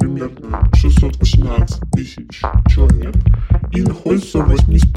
примерно 618 тысяч человек и находится в 8,5